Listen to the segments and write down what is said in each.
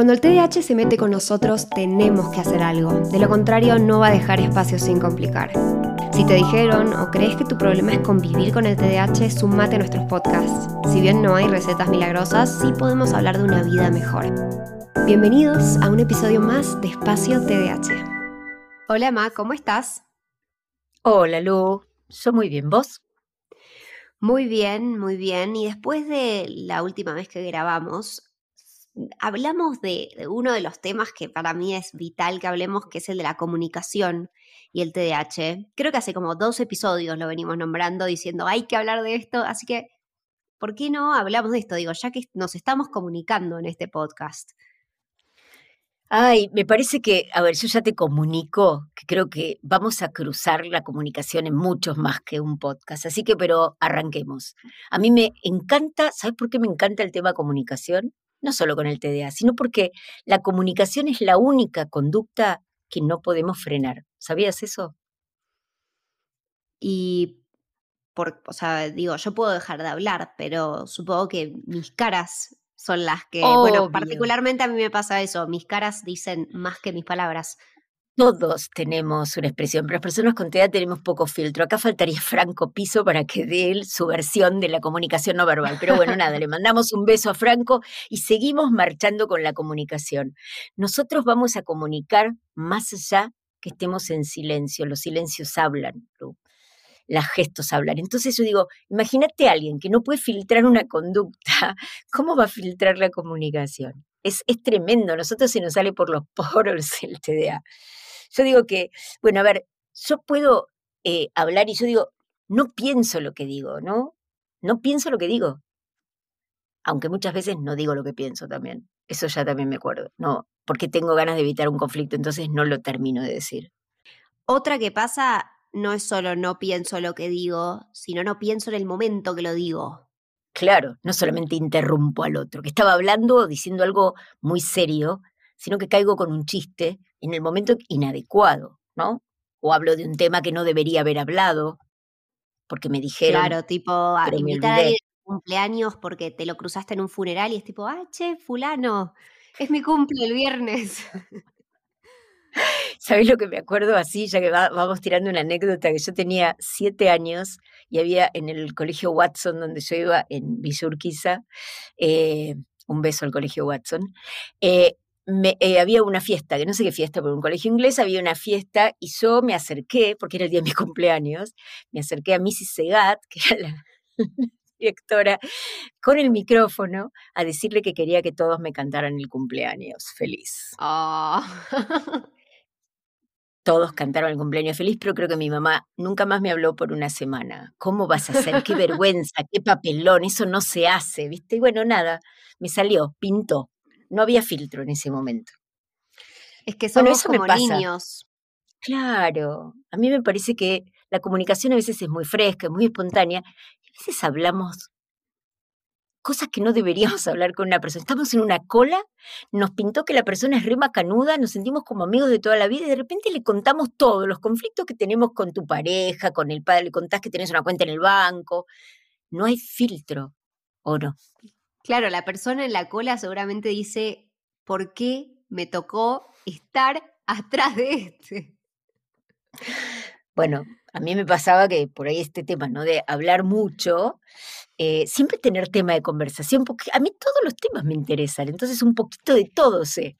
Cuando el TDAH se mete con nosotros, tenemos que hacer algo. De lo contrario, no va a dejar espacio sin complicar. Si te dijeron o crees que tu problema es convivir con el TDAH, sumate a nuestros podcasts. Si bien no hay recetas milagrosas, sí podemos hablar de una vida mejor. Bienvenidos a un episodio más de Espacio TDAH. Hola, Ma, ¿cómo estás? Hola, Lu. Yo muy bien, ¿vos? Muy bien, muy bien. Y después de la última vez que grabamos, hablamos de, uno de los temas que para mí es vital que hablemos, que es el de la comunicación y el TDAH. Creo que hace como dos episodios lo venimos nombrando diciendo hay que hablar de esto, así que, ¿por qué no hablamos de esto? Digo, ya que nos estamos comunicando en este podcast. Ay, me parece que, a ver, yo ya te comunico que creo que vamos a cruzar la comunicación en muchos más que un podcast. Así que, pero arranquemos. A mí me encanta, ¿sabes por qué me encanta el tema comunicación? No solo con el TDA, sino porque la comunicación es la única conducta que no podemos frenar. ¿Sabías eso? Y, por, o sea, digo, yo puedo dejar de hablar, pero supongo que mis caras son las que, bueno, particularmente a mí me pasa eso, mis caras dicen más que mis palabras. Todos tenemos una expresión, pero las personas con TEA tenemos poco filtro. Acá faltaría Franco Piso para que dé él su versión de la comunicación no verbal. Pero bueno, nada, le mandamos un beso a Franco y seguimos marchando con la comunicación. Nosotros vamos a comunicar más allá que estemos en silencio. Los silencios hablan, las gestos hablan. Entonces yo digo, imagínate a alguien que no puede filtrar una conducta, ¿cómo va a filtrar la comunicación? Es, es tremendo, nosotros se nos sale por los poros el TDA. Yo digo que, bueno, a ver, yo puedo eh, hablar y yo digo, no pienso lo que digo, ¿no? No pienso lo que digo. Aunque muchas veces no digo lo que pienso también. Eso ya también me acuerdo. No, porque tengo ganas de evitar un conflicto, entonces no lo termino de decir. Otra que pasa no es solo no pienso lo que digo, sino no pienso en el momento que lo digo. Claro, no solamente interrumpo al otro, que estaba hablando o diciendo algo muy serio, sino que caigo con un chiste en el momento inadecuado, ¿no? O hablo de un tema que no debería haber hablado, porque me dijeron. Claro, tipo, a invitar a cumpleaños porque te lo cruzaste en un funeral y es tipo, ah, che, fulano, es mi cumple el viernes. ¿Sabés lo que me acuerdo así, ya que vamos tirando una anécdota? Que yo tenía siete años y había en el colegio Watson, donde yo iba en Villa eh, un beso al colegio Watson, eh, eh, había una fiesta, que no sé qué fiesta, por un colegio inglés había una fiesta y yo me acerqué, porque era el día de mi cumpleaños, me acerqué a Mrs. Segat, que era la, directora, con el micrófono a decirle que quería que todos me cantaran el cumpleaños feliz. Ah. Todos cantaron el cumpleaños feliz, pero creo que mi mamá nunca más me habló por una semana. ¿Cómo vas a hacer? Qué vergüenza, qué papelón, eso no se hace, ¿viste? Y bueno, nada, me salió, pintó no había filtro en ese momento. Es que somos como niños. Claro, a mí me parece que la comunicación a veces es muy fresca, muy espontánea, a veces hablamos cosas que no deberíamos hablar con una persona. Estamos en una cola, nos pintó que la persona es rima canuda, nos sentimos como amigos de toda la vida y de repente le contamos todos los conflictos que tenemos con tu pareja, con el padre, le contás que tenés una cuenta en el banco. No hay filtro, ¿o no? Claro, la persona en la cola seguramente dice, ¿por qué me tocó estar atrás de este? Bueno, a mí me pasaba que por ahí este tema, ¿no? De hablar mucho, eh, siempre tener tema de conversación, porque a mí todos los temas me interesan, entonces un poquito de todo sé.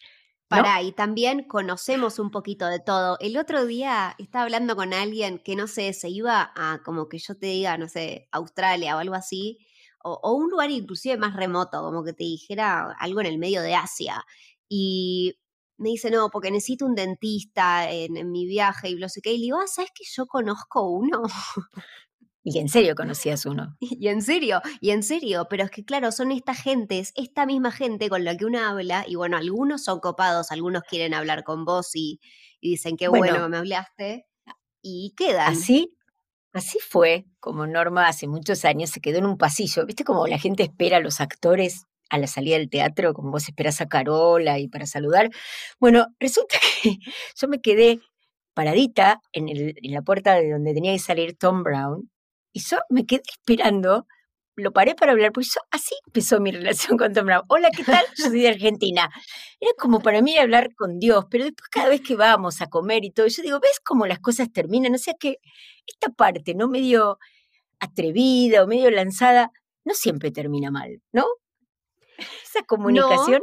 Para, y también conocemos un poquito de todo. El otro día estaba hablando con alguien que, no sé, se iba a, como que yo te diga, no sé, Australia o algo así, o, un lugar inclusive más remoto, como que te dijera algo en el medio de Asia. Y me dice, no, porque necesito un dentista en, mi viaje y lo sé qué. Y le digo, ah, ¿sabes que yo conozco uno? Y en serio conocías uno. Y en serio, y en serio, pero es que claro, son estas gentes, esta misma gente con la que uno habla, y bueno, algunos son copados, algunos quieren hablar con vos y, dicen, qué bueno, bueno, me hablaste, y quedan. Así, Así fue como Norma hace muchos años se quedó en un pasillo. ¿Viste cómo la gente espera a los actores a la salida del teatro, como vos esperás a Carola y para saludar? Bueno, resulta que yo me quedé paradita en, en la puerta de donde tenía que salir Tom Brown y yo me quedé esperando lo paré para hablar, pues así empezó mi relación con Tom Brown. Hola, ¿qué tal? Yo soy de Argentina. Era como para mí hablar con Dios, pero después cada vez que vamos a comer y todo, yo digo, ¿ves cómo las cosas terminan? O sea que esta parte, ¿no? Medio atrevida o medio lanzada, no siempre termina mal, ¿no? Esa comunicación.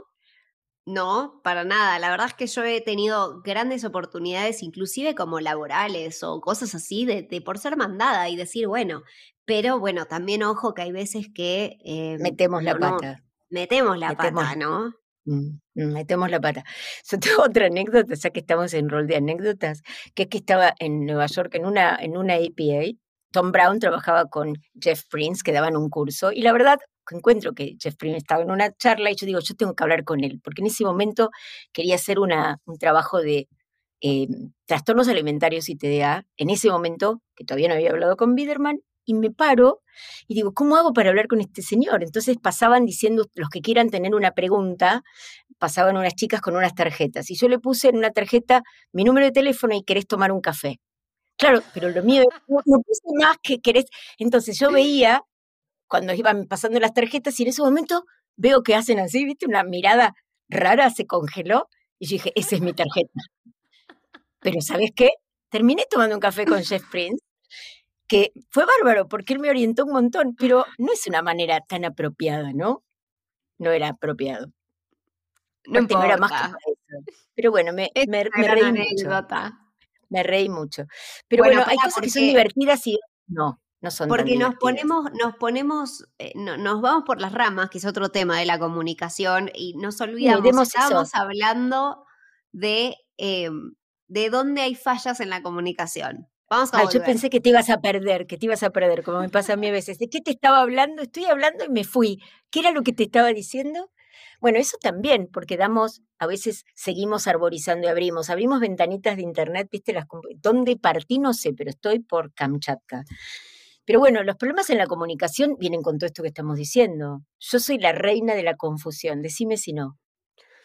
No, para nada. La verdad es que yo he tenido grandes oportunidades, inclusive como laborales o cosas así, de, por ser mandada y decir, bueno, pero bueno, también ojo que hay veces que... Eh, metemos la pata. metemos la pata, ¿no? Mm, mm, metemos la pata. Yo tengo otra anécdota, ya que estamos en rol de anécdotas, que es que estaba en Nueva York en una, en una APA. Tom Brown trabajaba con Jeff Prince, que daban un curso, y la verdad, encuentro que Jeff Prince estaba en una charla y yo digo, yo tengo que hablar con él, porque en ese momento quería hacer una, un trabajo de eh, trastornos alimentarios y TDA, en ese momento, que todavía no había hablado con Biderman, y me paro y digo, ¿cómo hago para hablar con este señor? Entonces pasaban diciendo, los que quieran tener una pregunta, pasaban unas chicas con unas tarjetas, y yo le puse en una tarjeta mi número de teléfono y querés tomar un café. Claro, pero lo mío no, no puse más que querés. Entonces yo veía cuando iban pasando las tarjetas y en ese momento veo que hacen así, ¿viste? Una mirada rara, se congeló y yo dije, esa es mi tarjeta. Pero ¿sabes qué? Terminé tomando un café con Jeff Prince, que fue bárbaro porque él me orientó un montón, pero no es una manera tan apropiada, ¿no? No era apropiado. No, era más que Pero bueno, me, me, reí mucho. Me reí mucho. Pero bueno, hay cosas que son divertidas y no. No son Porque nos ponemos, nos ponemos, eh, nos vamos por las ramas, que es otro tema de la comunicación, y nos olvidamos, estamos hablando de, em, de dónde hay fallas en la comunicación. Vamos a yo pensé que te ibas a perder, que te ibas a perder, como me pasa a mí a veces. ¿De qué te estaba hablando? Estoy hablando y me fui. ¿Qué era lo que te estaba diciendo? Bueno, eso también, porque damos, a veces seguimos arborizando y abrimos, abrimos ventanitas de internet, viste, las ¿dónde partí? No sé, pero estoy por Kamchatka. Pero bueno, los problemas en la comunicación vienen con todo esto que estamos diciendo. Yo soy la reina de la confusión, decime si no.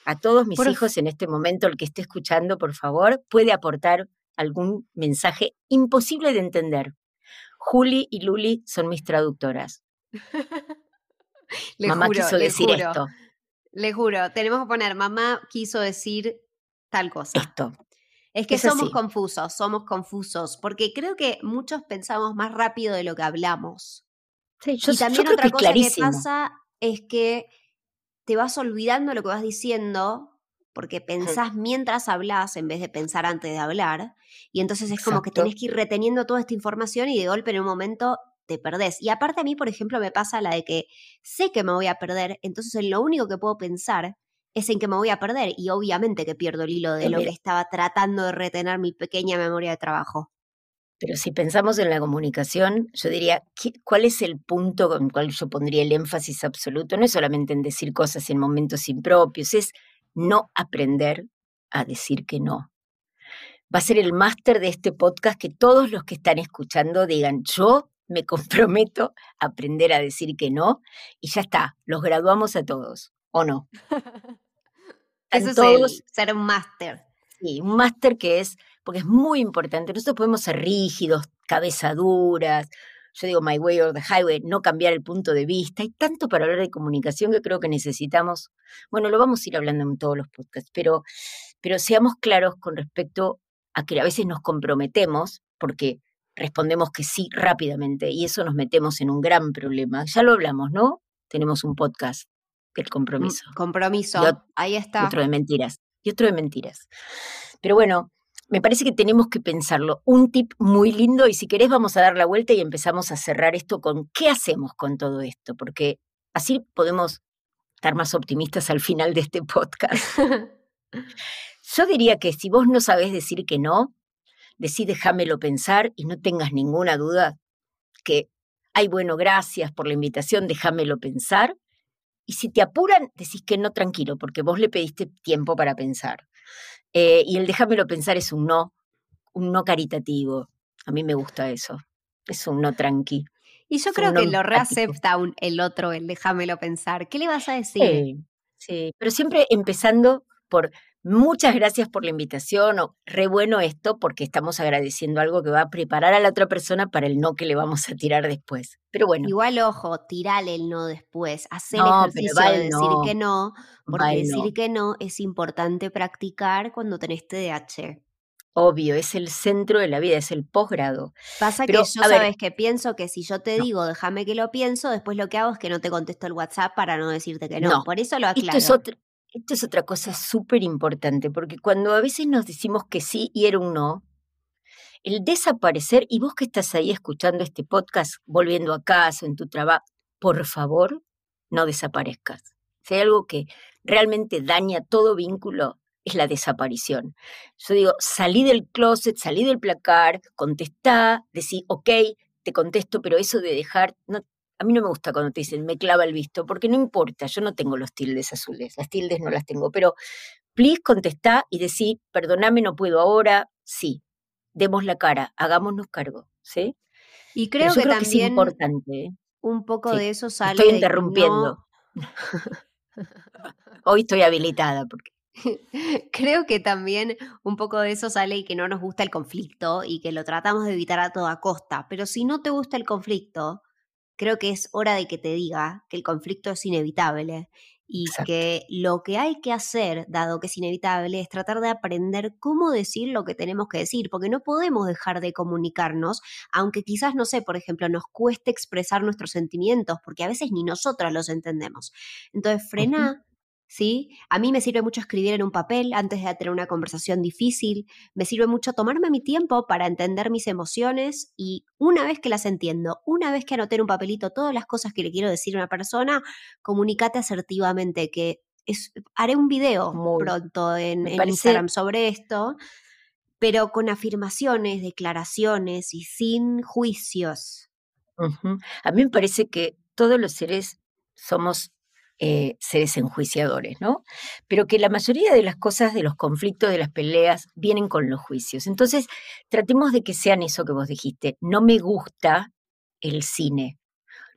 A todos mis hijos en este momento, el que esté escuchando, por favor, puede aportar algún mensaje imposible de entender. Juli y Luli son mis traductoras. mamá quiso decir esto. Le juro, tenemos que poner, mamá quiso decir tal cosa. Esto. Es que somos confusos, somos confusos, porque creo que muchos pensamos más rápido de lo que hablamos. Sí, yo, y también otra cosa que pasa es que te vas olvidando lo que vas diciendo porque pensás mientras hablas en vez de pensar antes de hablar. Y entonces es como que tenés que ir reteniendo toda esta información y de golpe en un momento te perdés. Y aparte a mí, por ejemplo, me pasa la de que sé que me voy a perder, entonces en lo único que puedo pensar es en que me voy a perder y obviamente que pierdo el hilo de lo que estaba tratando de retener mi pequeña memoria de trabajo. Pero si pensamos en la comunicación, yo diría, ¿cuál es el punto con el cual yo pondría el énfasis absoluto? No es solamente en decir cosas en momentos impropios, es no aprender a decir que no. Va a ser el máster de este podcast que todos los que están escuchando digan, yo me comprometo a aprender a decir que no y ya está, los graduamos a todos, ¿o no? Eso es todos, ser un máster. Sí, un máster que es, porque es muy importante. Nosotros podemos ser rígidos, cabezaduras, yo digo my way or the highway, no cambiar el punto de vista. Hay tanto para hablar de comunicación que creo que necesitamos. Bueno, lo vamos a ir hablando en todos los podcasts, pero, pero seamos claros con respecto a que a veces nos comprometemos porque respondemos que sí rápidamente y eso nos metemos en un gran problema. Ya lo hablamos, ¿no? Tenemos un podcast el compromiso. Compromiso, ahí está. otro de mentiras. Y otro de mentiras. Pero bueno, me parece que tenemos que pensarlo. Un tip muy lindo y si querés vamos a dar la vuelta y empezamos a cerrar esto con qué hacemos con todo esto, porque así podemos estar más optimistas al final de este podcast. Yo diría que si vos no sabés decir que no, decí déjamelo pensar y no tengas ninguna duda que, ay, bueno, gracias por la invitación, déjamelo pensar. Y si te apuran, decís que no tranquilo, porque vos le pediste tiempo para pensar. Eh, y el déjamelo pensar es un no, un no caritativo. A mí me gusta eso. Es un no tranqui. Y yo creo que lo reacepta el otro, el déjamelo pensar. ¿Qué le vas a decir? Sí, sí, pero siempre empezando por Muchas gracias por la invitación. re bueno esto porque estamos agradeciendo algo que va a preparar a la otra persona para el no que le vamos a tirar después. Pero bueno. Igual, ojo, tirale el no después. Hacer el ejercicio de decir que no, porque decir que no es importante practicar cuando tenés TDAH. Obvio, es el centro de la vida, es el posgrado. Pasa que yo sabes que pienso que si yo te digo déjame que lo pienso, después lo que hago es que no te contesto el WhatsApp para no decirte que no. Por eso lo aclaro. Esto es, otra cosa súper importante, porque cuando a veces nos decimos que sí y era un no, el desaparecer, y vos que estás ahí escuchando este podcast, volviendo a casa, en tu trabajo, por favor, no desaparezcas. Si hay algo que realmente daña todo vínculo, es la desaparición. Yo digo, salí del closet, salí del placar, contestá, decí, ok, te contesto, pero eso de dejar, no, a mí no me gusta cuando te dicen, me clava el visto, porque no importa, yo no tengo los tildes azules, las tildes no las tengo, pero please contestá y decí, perdóname, no puedo ahora, sí, demos la cara, hagámonos cargo, ¿sí? Y creo, que, también es importante. ¿eh? Un poco de eso sale. Estoy interrumpiendo. Hoy estoy habilitada porque Creo que también un poco de eso sale y que no nos gusta el conflicto y que lo tratamos de evitar a toda costa. Pero si no te gusta el conflicto, creo que es hora de que te diga que el conflicto es inevitable y que lo que hay que hacer, dado que es inevitable, es tratar de aprender cómo decir lo que tenemos que decir, porque no podemos dejar de comunicarnos, aunque quizás, no sé, por ejemplo, nos cueste expresar nuestros sentimientos, porque a veces ni nosotros los entendemos. Entonces, frena. ¿Sí? A mí me sirve mucho escribir en un papel antes de tener una conversación difícil, me sirve mucho tomarme mi tiempo para entender mis emociones y una vez que las entiendo, una vez que anoté en un papelito todas las cosas que le quiero decir a una persona, comunícate asertivamente, que es, haré un video pronto en, Instagram sobre esto, pero con afirmaciones, declaraciones y sin juicios. A mí me parece que todos los seres somos eh, seres enjuiciadores, ¿no? Pero que la mayoría de las cosas, de los conflictos, de las peleas, vienen con los juicios. Entonces, tratemos de que sean eso que vos dijiste. No me gusta el cine.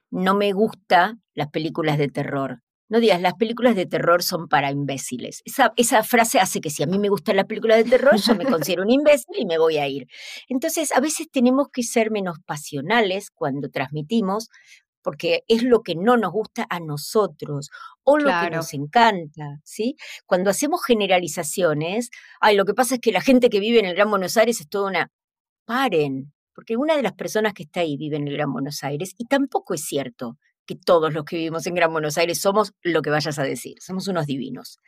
No me gusta las películas de terror. No digas, las películas de terror son para imbéciles. Esa, esa, frase hace que si a mí me gustan las películas de terror, yo me considero un imbécil y me voy a ir. Entonces, a veces tenemos que ser menos pasionales cuando transmitimos, porque es lo que no nos gusta a nosotros o lo que nos encanta, ¿sí? Cuando hacemos generalizaciones, ay, lo que pasa es que la gente que vive en el Gran Buenos Aires es toda una... Paren, porque una de las personas que está ahí vive en el Gran Buenos Aires y tampoco es cierto que todos los que vivimos en Gran Buenos Aires somos lo que vayas a decir, somos unos divinos.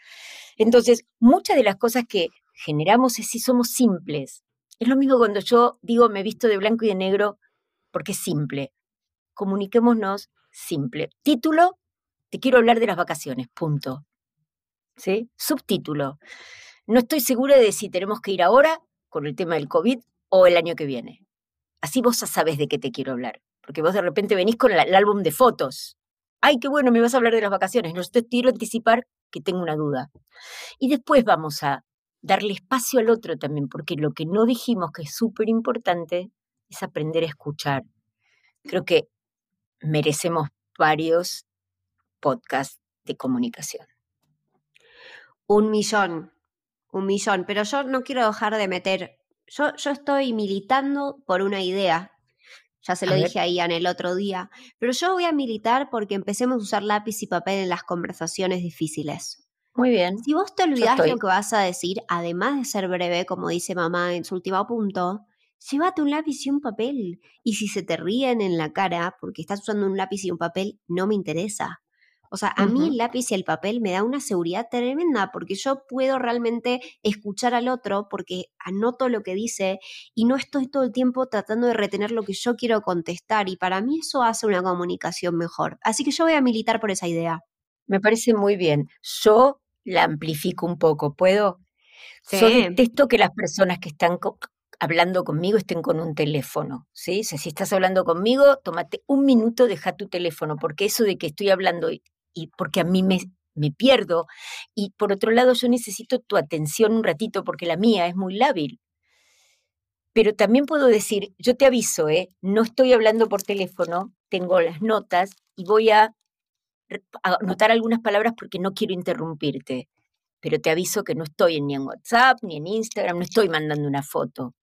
Entonces, muchas de las cosas que generamos es si somos simples. Es lo mismo cuando yo digo me visto de blanco y de negro porque es simple comuniquémonos simple. Título, te quiero hablar de las vacaciones, punto. ¿Sí? Subtítulo, no estoy segura de si tenemos que ir ahora con el tema del COVID o el año que viene. Así vos ya sabes de qué te quiero hablar, porque vos de repente venís con el, álbum de fotos. Ay, qué bueno, me vas a hablar de las vacaciones. No te quiero anticipar que tengo una duda. Y después vamos a darle espacio al otro también, porque lo que no dijimos que es súper importante es aprender a escuchar. Creo que merecemos varios podcasts de comunicación. Un millón, un millón, pero yo no quiero dejar de meter, yo, yo estoy militando por una idea, ya se lo dije a Ian el otro día, pero yo voy a militar porque empecemos a usar lápiz y papel en las conversaciones difíciles. Muy bien. Si vos te olvidás lo que vas a decir, además de ser breve, como dice mamá en su último punto, llévate un lápiz y un papel. Y si se te ríen en la cara porque estás usando un lápiz y un papel, no me interesa. O sea, a mí el lápiz y el papel me da una seguridad tremenda porque yo puedo realmente escuchar al otro porque anoto lo que dice y no estoy todo el tiempo tratando de retener lo que yo quiero contestar y para mí eso hace una comunicación mejor. Así que yo voy a militar por esa idea. Me parece muy bien. Yo la amplifico un poco, ¿puedo? Sí. Yo detesto que las personas que están hablando conmigo estén con un teléfono, ¿sí? si estás hablando conmigo, tómate un minuto, deja tu teléfono, porque eso de que estoy hablando y, porque a mí me, me pierdo, y por otro lado yo necesito tu atención un ratito porque la mía es muy lábil. Pero también puedo decir, yo te aviso, ¿eh? no estoy hablando por teléfono, tengo las notas y voy a anotar algunas palabras porque no quiero interrumpirte pero te aviso que no estoy ni en WhatsApp, ni en Instagram, no estoy mandando una foto.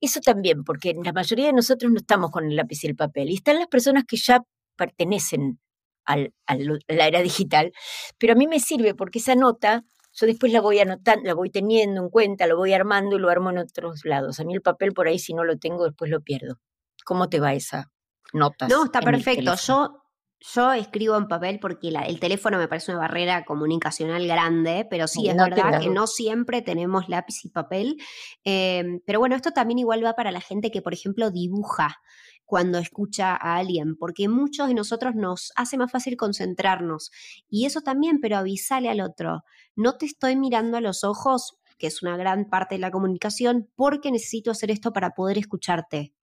Eso también, porque la mayoría de nosotros no estamos con el lápiz y el papel. Y están las personas que ya pertenecen a la era digital, pero a mí me sirve porque esa nota yo después la voy anotando, la voy teniendo en cuenta, lo voy armando y lo armo en otros lados. A mí el papel por ahí, si no lo tengo, después lo pierdo. ¿Cómo te va esa nota? No, está perfecto. Yo, yo escribo en papel porque el teléfono me parece una barrera comunicacional grande, pero sí, es verdad que no siempre tenemos lápiz y papel. Em, pero bueno, esto también igual va para la gente que, por ejemplo, dibuja cuando escucha a alguien, porque muchos de nosotros nos hace más fácil concentrarnos. Y eso también, pero avisale al otro, no te estoy mirando a los ojos, que es una gran parte de la comunicación, porque necesito hacer esto para poder escucharte.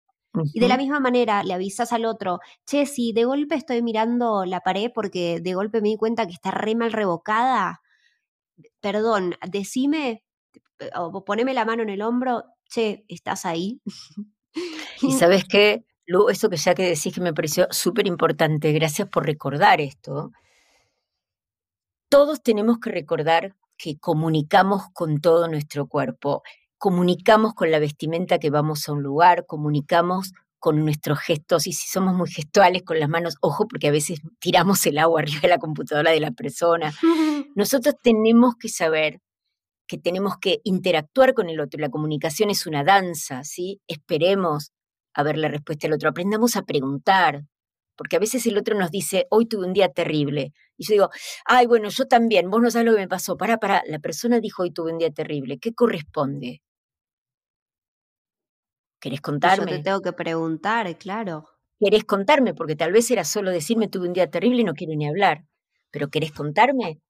Y de la misma manera le avisas al otro, che, si de golpe estoy mirando la pared porque de golpe me di cuenta que está re mal revocada, perdón, decime o poneme la mano en el hombro, che, ¿estás ahí? Y sabes qué, Lu, eso que ya que decís que me pareció súper importante, gracias por recordar esto. Todos tenemos que recordar que comunicamos con todo nuestro cuerpo, comunicamos con la vestimenta que vamos a un lugar, comunicamos con nuestros gestos y si somos muy gestuales con las manos, ojo, porque a veces tiramos el agua arriba de la computadora de la persona. Nosotros tenemos que saber que tenemos que interactuar con el otro. La comunicación es una danza, ¿sí? Esperemos a ver la respuesta del otro, aprendamos a preguntar, porque a veces el otro nos dice, hoy tuve un día terrible. Y yo digo, ay, bueno, yo también, vos no sabes lo que me pasó. Para, para, la persona dijo, hoy tuve un día terrible. ¿Qué corresponde? ¿Querés contarme? Yo te tengo que preguntar, claro. ¿Querés contarme? Porque tal vez era solo decirme tuve un día terrible y no quiero ni hablar. Pero ¿querés contarme?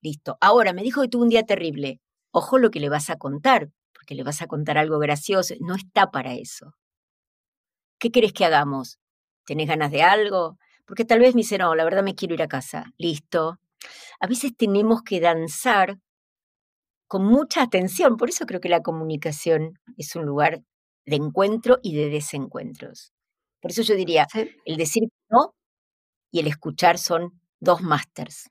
Listo. Ahora, me dijo que tuve un día terrible. Ojo lo que le vas a contar, porque le vas a contar algo gracioso. No está para eso. ¿Qué querés que hagamos? ¿Tenés ganas de algo? Porque tal vez me dice, no, la verdad me quiero ir a casa. Listo. A veces tenemos que danzar con mucha atención. Por eso creo que la comunicación es un lugar de encuentro y de desencuentros. Por eso yo diría, el decir no y el escuchar son dos másters.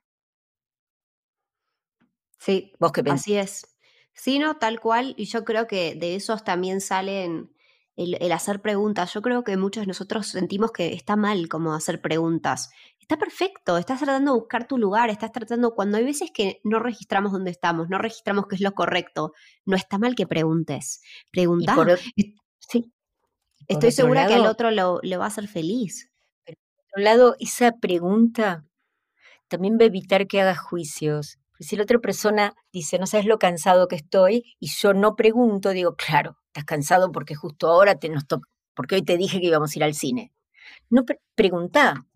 Sí, ¿Vos qué así es. Sí, no, tal cual. Y yo creo que de esos también salen el, hacer preguntas. Yo creo que muchos de nosotros sentimos que está mal como hacer preguntas. Está perfecto, estás tratando de buscar tu lugar, estás tratando, cuando hay veces que no registramos dónde estamos, no registramos qué es lo correcto, no está mal que preguntes. Pregunta. Sí. Estoy segura que al otro lo, lo va a hacer feliz. Pero por otro lado, esa pregunta también va a evitar que hagas juicios. Si la otra persona dice, no sabes lo cansado que estoy, y yo no pregunto, digo, claro, estás cansado porque justo ahora te nos toca, porque hoy te dije que íbamos a ir al cine. No pregunta.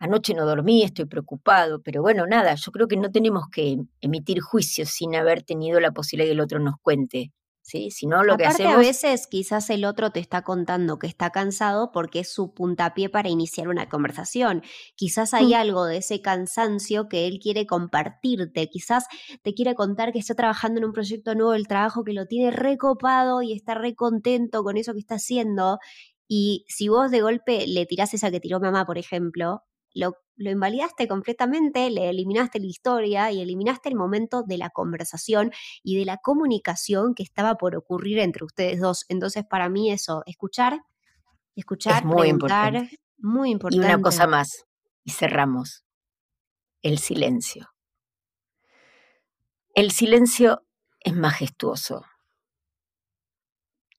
Anoche no dormí, estoy preocupado, pero bueno, nada, yo creo que no tenemos que emitir juicios sin haber tenido la posibilidad de que el otro nos cuente. ¿Sí? Si no, lo que hacemos... a veces quizás el otro te está contando que está cansado porque es su puntapié para iniciar una conversación. Quizás hay mm. algo de ese cansancio que él quiere compartirte. Quizás te quiere contar que está trabajando en un proyecto nuevo el trabajo, que lo tiene recopado y está re contento con eso que está haciendo. Y si vos de golpe le tirás esa que tiró mamá, por ejemplo, lo, invalidaste completamente, le eliminaste la historia y eliminaste el momento de la conversación y de la comunicación que estaba por ocurrir entre ustedes dos. Entonces, para mí eso, escuchar, escuchar, muy preguntar, muy importante. Y una cosa más, y cerramos, el silencio. El silencio es majestuoso.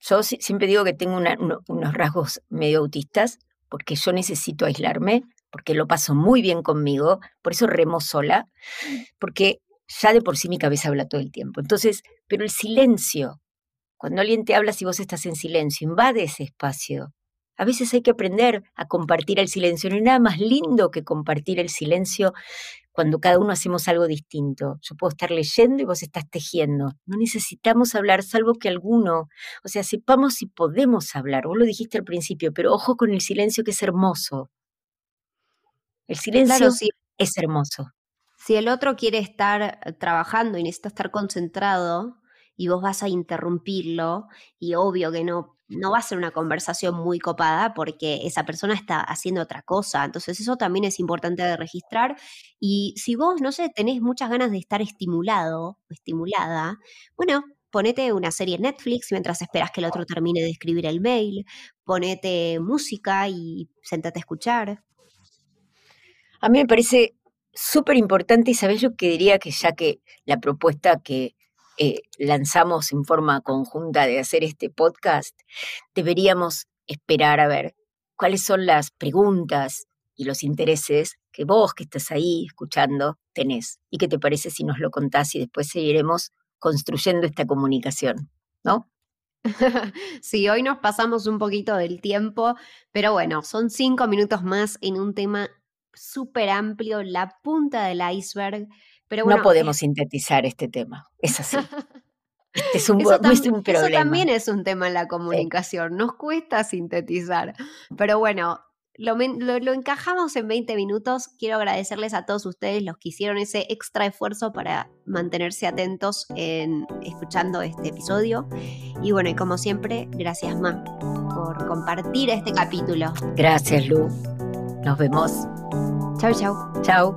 Yo siempre digo que tengo unos rasgos medio autistas porque yo necesito aislarme porque lo paso muy bien conmigo, por eso remo sola, porque ya de por sí mi cabeza habla todo el tiempo. Entonces, pero el silencio, cuando alguien te habla si vos estás en silencio, invade ese espacio. A veces hay que aprender a compartir el silencio. No hay nada más lindo que compartir el silencio cuando cada uno hacemos algo distinto. Yo puedo estar leyendo y vos estás tejiendo. No necesitamos hablar, salvo que alguno, o sea, sepamos si podemos hablar. Vos lo dijiste al principio, pero ojo con el silencio que es hermoso. El silencio es hermoso. Si el otro quiere estar eh, trabajando y necesita estar concentrado y vos vas a interrumpirlo, y obvio que no no va a ser una conversación muy copada porque esa persona está haciendo otra cosa. Entonces eso también es importante de registrar. Y si vos, no sé, tenés muchas ganas de estar estimulado o estimulada, bueno, ponete una serie en Netflix mientras esperas que el otro termine de escribir el mail, ponete música y sentate a escuchar. A mí me parece súper importante y sabes lo que diría que ya que la propuesta que eh, lanzamos en forma conjunta de hacer este podcast, deberíamos esperar a ver cuáles son las preguntas y los intereses que vos que estás ahí escuchando tenés y qué te parece si nos lo contás y después seguiremos construyendo esta comunicación, ¿no? sí, hoy nos pasamos un poquito del tiempo, pero bueno, son cinco minutos más en un tema súper amplio, la punta del iceberg no podemos sintetizar este tema, es así. Este es un, eso, también es un tema en la comunicación, nos cuesta sintetizar, pero bueno, lo, encajamos en 20 minutos. Quiero agradecerles a todos ustedes los que hicieron ese extra esfuerzo para mantenerse atentos en escuchando este episodio. Y bueno, y como siempre, gracias Ma por compartir este capítulo. Gracias Lu. Nos vemos. Chau, chau. Chau.